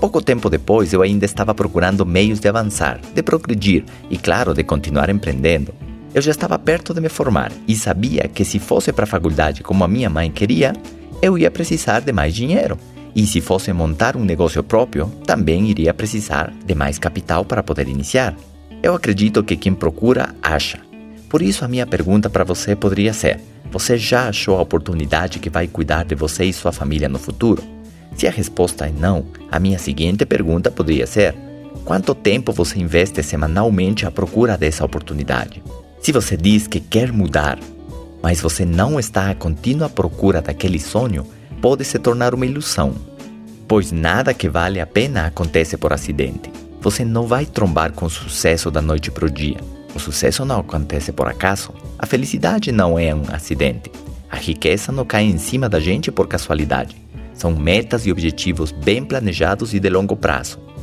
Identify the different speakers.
Speaker 1: Pouco tempo depois, eu ainda estava procurando meios de avançar, de progredir e, claro, de continuar empreendendo. Eu já estava perto de me formar e sabia que se fosse para a faculdade como a minha mãe queria, eu ia precisar de mais dinheiro. E se fosse montar um negócio próprio, também iria precisar de mais capital para poder iniciar. Eu acredito que quem procura, acha. Por isso, a minha pergunta para você poderia ser: você já achou a oportunidade que vai cuidar de você e sua família no futuro? Se a resposta é não, a minha seguinte pergunta poderia ser: quanto tempo você investe semanalmente à procura dessa oportunidade? Se você diz que quer mudar, mas você não está à contínua procura daquele sonho, pode se tornar uma ilusão, pois nada que vale a pena acontece por acidente. Você não vai trombar com sucesso da noite para o dia. O sucesso não acontece por acaso. A felicidade não é um acidente. A riqueza não cai em cima da gente por casualidade. São metas e objetivos bem planejados e de longo prazo.